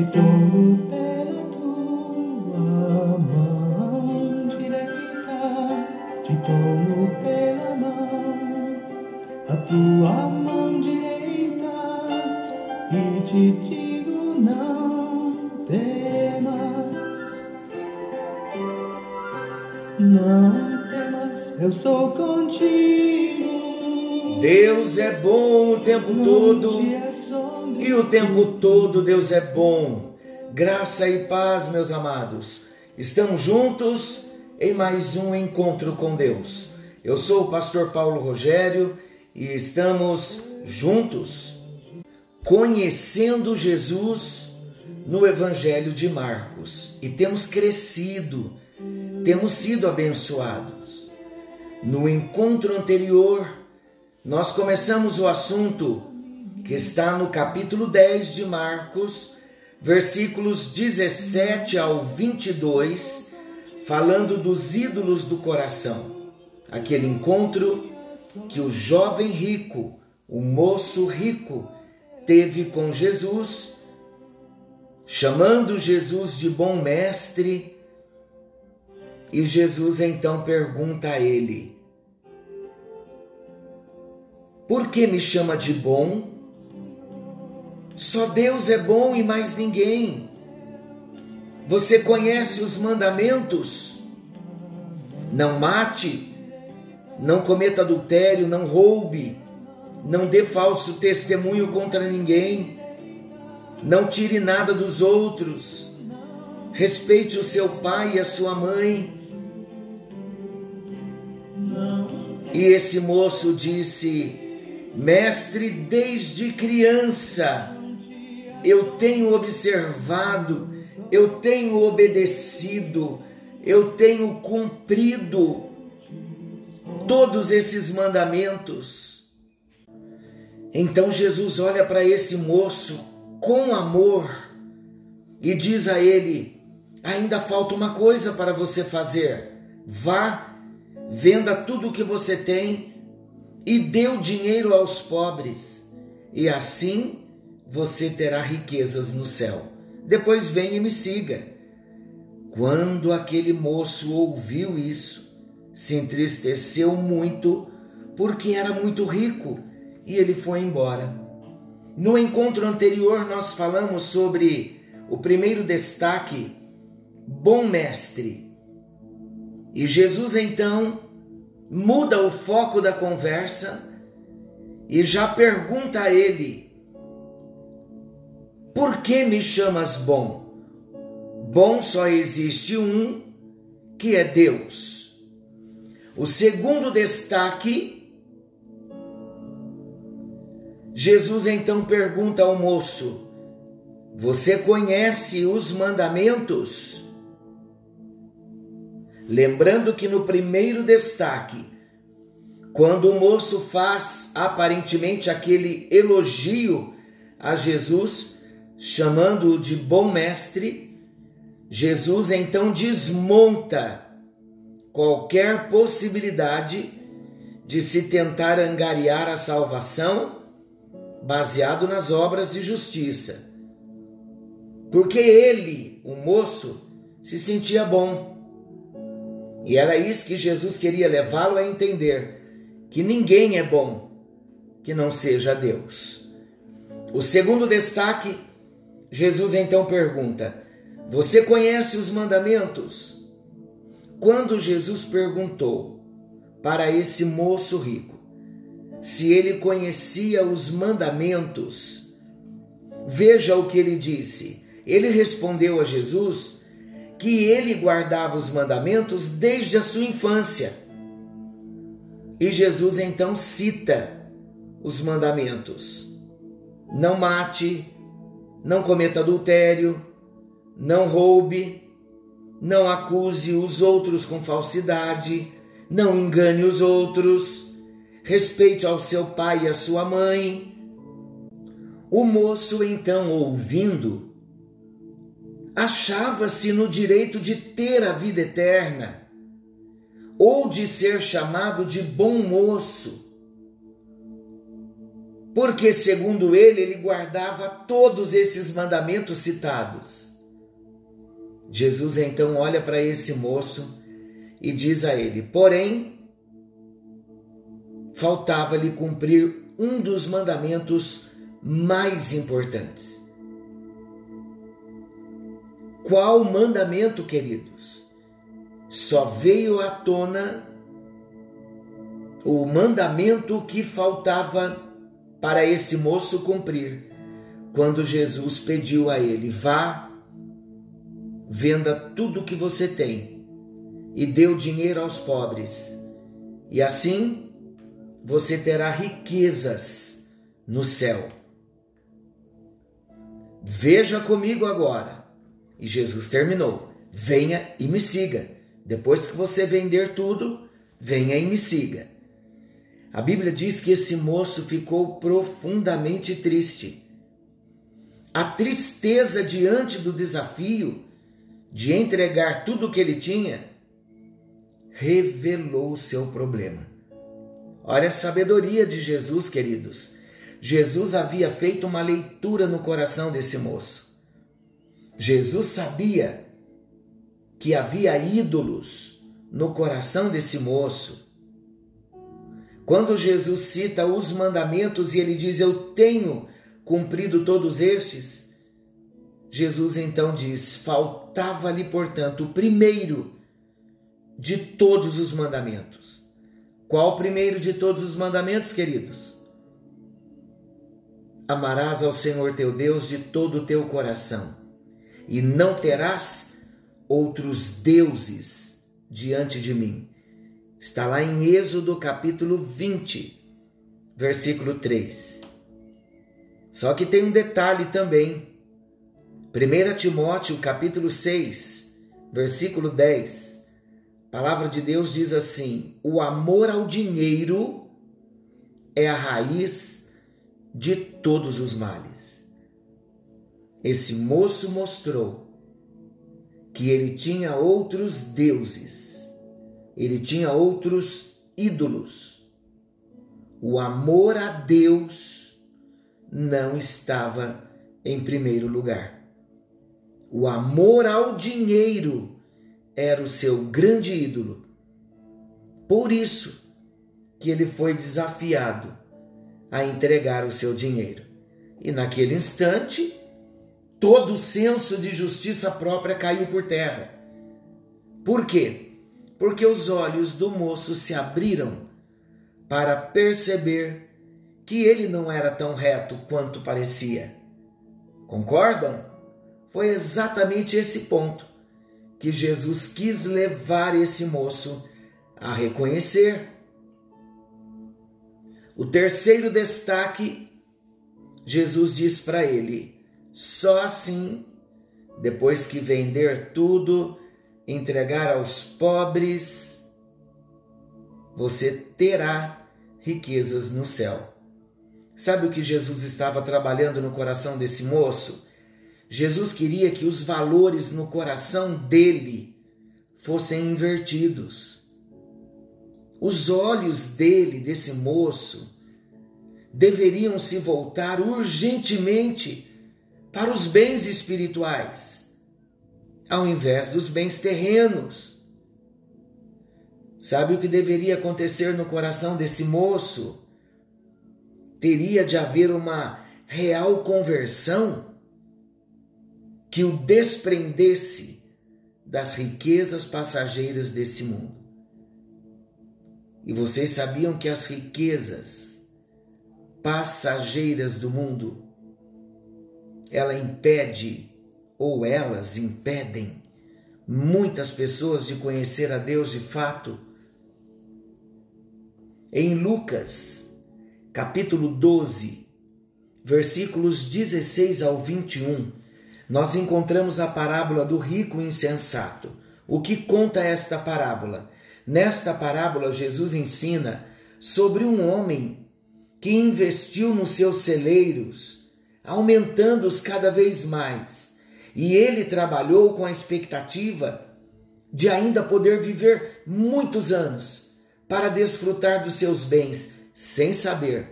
te tomo pela tua mão direita, te tomo pela mão, a tua mão direita, e te digo não temas, não temas, eu sou contigo. Deus é bom o tempo todo e o tempo todo Deus é bom. Graça e paz, meus amados. Estamos juntos em mais um encontro com Deus. Eu sou o pastor Paulo Rogério e estamos juntos conhecendo Jesus no Evangelho de Marcos e temos crescido, temos sido abençoados. No encontro anterior, nós começamos o assunto que está no capítulo 10 de Marcos, versículos 17 ao 22, falando dos ídolos do coração. Aquele encontro que o jovem rico, o moço rico, teve com Jesus, chamando Jesus de bom mestre, e Jesus então pergunta a ele: por que me chama de bom? Só Deus é bom e mais ninguém. Você conhece os mandamentos? Não mate, não cometa adultério, não roube, não dê falso testemunho contra ninguém, não tire nada dos outros, respeite o seu pai e a sua mãe. E esse moço disse: Mestre, desde criança eu tenho observado, eu tenho obedecido, eu tenho cumprido todos esses mandamentos. Então Jesus olha para esse moço com amor e diz a ele: ainda falta uma coisa para você fazer. Vá, venda tudo o que você tem e deu dinheiro aos pobres, e assim você terá riquezas no céu. Depois venha e me siga. Quando aquele moço ouviu isso, se entristeceu muito, porque era muito rico, e ele foi embora. No encontro anterior, nós falamos sobre o primeiro destaque, bom mestre. E Jesus então muda o foco da conversa e já pergunta a ele: Por que me chamas bom? Bom só existe um, que é Deus. O segundo destaque, Jesus então pergunta ao moço: Você conhece os mandamentos? Lembrando que no primeiro destaque, quando o moço faz aparentemente aquele elogio a Jesus, chamando-o de bom mestre, Jesus então desmonta qualquer possibilidade de se tentar angariar a salvação baseado nas obras de justiça. Porque ele, o moço, se sentia bom e era isso que Jesus queria levá-lo a entender: que ninguém é bom que não seja Deus. O segundo destaque, Jesus então pergunta: Você conhece os mandamentos? Quando Jesus perguntou para esse moço rico se ele conhecia os mandamentos, veja o que ele disse. Ele respondeu a Jesus que ele guardava os mandamentos desde a sua infância. E Jesus então cita os mandamentos: não mate, não cometa adultério, não roube, não acuse os outros com falsidade, não engane os outros, respeite ao seu pai e à sua mãe. O moço então, ouvindo, achava-se no direito de ter a vida eterna ou de ser chamado de bom moço. Porque, segundo ele, ele guardava todos esses mandamentos citados. Jesus então olha para esse moço e diz a ele: Porém, faltava-lhe cumprir um dos mandamentos mais importantes. Qual mandamento, queridos? Só veio à tona o mandamento que faltava para esse moço cumprir, quando Jesus pediu a ele: vá, venda tudo o que você tem e dê o dinheiro aos pobres, e assim você terá riquezas no céu. Veja comigo agora. E Jesus terminou: venha e me siga. Depois que você vender tudo, venha e me siga. A Bíblia diz que esse moço ficou profundamente triste. A tristeza diante do desafio de entregar tudo o que ele tinha revelou o seu problema. Olha a sabedoria de Jesus, queridos. Jesus havia feito uma leitura no coração desse moço. Jesus sabia que havia ídolos no coração desse moço quando Jesus cita os mandamentos e ele diz: Eu tenho cumprido todos estes, Jesus então diz: Faltava-lhe, portanto, o primeiro de todos os mandamentos. Qual o primeiro de todos os mandamentos, queridos? Amarás ao Senhor teu Deus de todo o teu coração, e não terás outros deuses diante de mim. Está lá em Êxodo capítulo 20, versículo 3. Só que tem um detalhe também. 1 Timóteo capítulo 6, versículo 10. A palavra de Deus diz assim: O amor ao dinheiro é a raiz de todos os males. Esse moço mostrou que ele tinha outros deuses ele tinha outros ídolos. O amor a Deus não estava em primeiro lugar. O amor ao dinheiro era o seu grande ídolo. Por isso que ele foi desafiado a entregar o seu dinheiro. E naquele instante, todo o senso de justiça própria caiu por terra. Por quê? Porque os olhos do moço se abriram para perceber que ele não era tão reto quanto parecia. Concordam? Foi exatamente esse ponto que Jesus quis levar esse moço a reconhecer. O terceiro destaque, Jesus diz para ele: só assim, depois que vender tudo entregar aos pobres, você terá riquezas no céu. Sabe o que Jesus estava trabalhando no coração desse moço? Jesus queria que os valores no coração dele fossem invertidos. Os olhos dele, desse moço, deveriam se voltar urgentemente para os bens espirituais ao invés dos bens terrenos. Sabe o que deveria acontecer no coração desse moço? Teria de haver uma real conversão que o desprendesse das riquezas passageiras desse mundo. E vocês sabiam que as riquezas passageiras do mundo ela impede ou elas impedem muitas pessoas de conhecer a Deus de fato. Em Lucas, capítulo 12, versículos 16 ao 21, nós encontramos a parábola do rico insensato. O que conta esta parábola? Nesta parábola, Jesus ensina sobre um homem que investiu nos seus celeiros, aumentando-os cada vez mais e ele trabalhou com a expectativa de ainda poder viver muitos anos para desfrutar dos seus bens, sem saber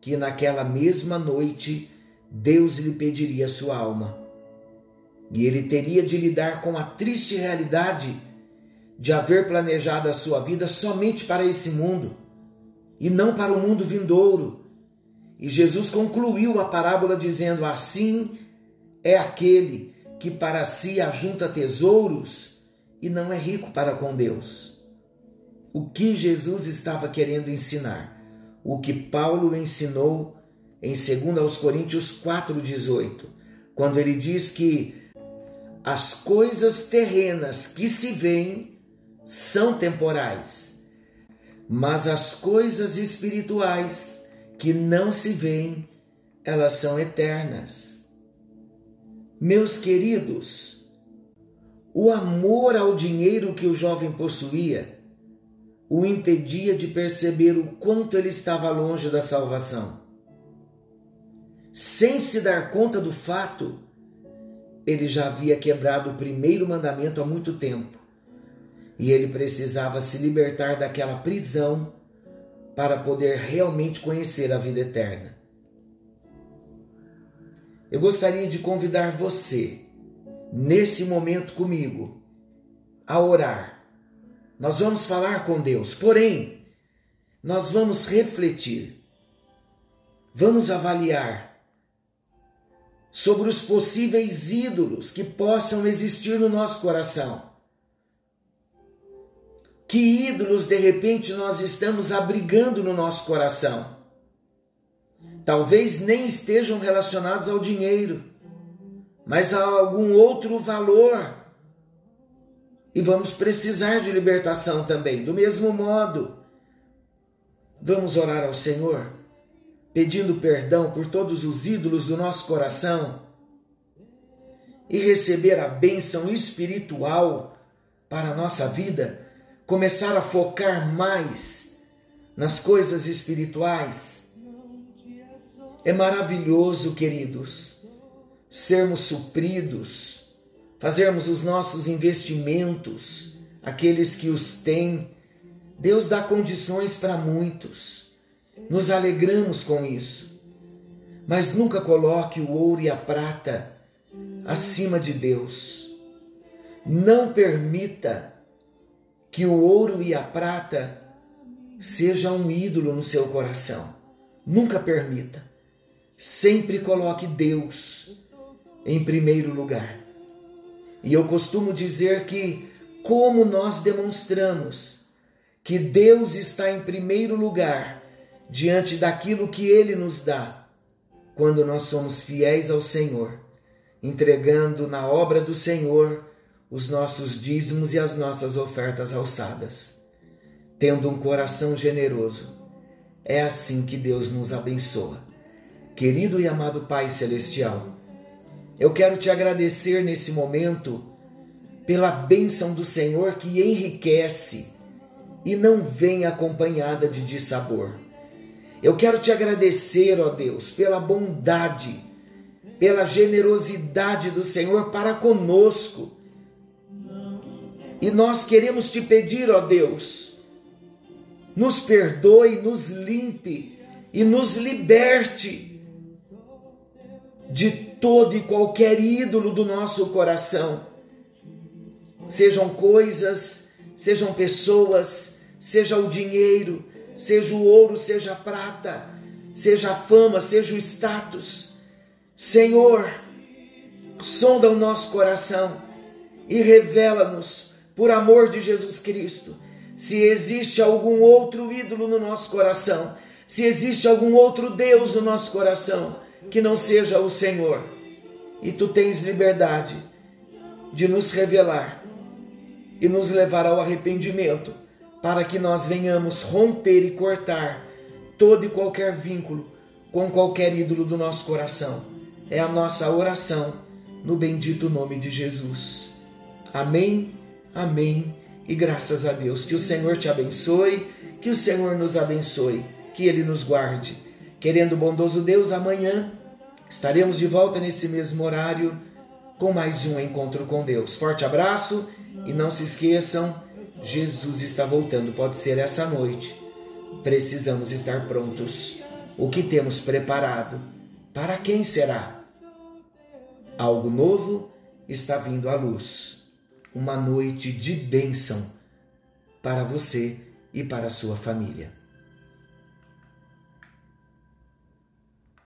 que naquela mesma noite Deus lhe pediria sua alma. E ele teria de lidar com a triste realidade de haver planejado a sua vida somente para esse mundo e não para o mundo vindouro. E Jesus concluiu a parábola dizendo: Assim é aquele que para si ajunta tesouros e não é rico para com Deus. O que Jesus estava querendo ensinar? O que Paulo ensinou em 2 Coríntios 4,18, quando ele diz que as coisas terrenas que se veem são temporais, mas as coisas espirituais que não se veem, elas são eternas. Meus queridos, o amor ao dinheiro que o jovem possuía o impedia de perceber o quanto ele estava longe da salvação. Sem se dar conta do fato, ele já havia quebrado o primeiro mandamento há muito tempo e ele precisava se libertar daquela prisão para poder realmente conhecer a vida eterna. Eu gostaria de convidar você, nesse momento comigo, a orar. Nós vamos falar com Deus, porém, nós vamos refletir, vamos avaliar sobre os possíveis ídolos que possam existir no nosso coração. Que ídolos de repente nós estamos abrigando no nosso coração? Talvez nem estejam relacionados ao dinheiro, mas a algum outro valor. E vamos precisar de libertação também, do mesmo modo. Vamos orar ao Senhor pedindo perdão por todos os ídolos do nosso coração e receber a bênção espiritual para a nossa vida, começar a focar mais nas coisas espirituais. É maravilhoso, queridos, sermos supridos, fazermos os nossos investimentos, aqueles que os têm. Deus dá condições para muitos nos alegramos com isso. Mas nunca coloque o ouro e a prata acima de Deus. Não permita que o ouro e a prata seja um ídolo no seu coração. Nunca permita. Sempre coloque Deus em primeiro lugar. E eu costumo dizer que, como nós demonstramos que Deus está em primeiro lugar diante daquilo que Ele nos dá, quando nós somos fiéis ao Senhor, entregando na obra do Senhor os nossos dízimos e as nossas ofertas alçadas, tendo um coração generoso. É assim que Deus nos abençoa. Querido e amado Pai Celestial, eu quero te agradecer nesse momento pela bênção do Senhor que enriquece e não vem acompanhada de dissabor. Eu quero te agradecer, ó Deus, pela bondade, pela generosidade do Senhor para conosco. E nós queremos te pedir, ó Deus, nos perdoe, nos limpe e nos liberte de todo e qualquer ídolo do nosso coração. Sejam coisas, sejam pessoas, seja o dinheiro, seja o ouro, seja a prata, seja a fama, seja o status. Senhor, sonda o nosso coração e revela-nos, por amor de Jesus Cristo, se existe algum outro ídolo no nosso coração, se existe algum outro Deus no nosso coração que não seja o Senhor. E tu tens liberdade de nos revelar e nos levar ao arrependimento para que nós venhamos romper e cortar todo e qualquer vínculo com qualquer ídolo do nosso coração. É a nossa oração no bendito nome de Jesus. Amém, amém e graças a Deus. Que o Senhor te abençoe, que o Senhor nos abençoe, que Ele nos guarde. Querendo bondoso Deus, amanhã estaremos de volta nesse mesmo horário com mais um encontro com Deus. Forte abraço e não se esqueçam Jesus está voltando, pode ser essa noite. Precisamos estar prontos o que temos preparado. Para quem será? Algo novo está vindo à luz. Uma noite de bênção para você e para a sua família.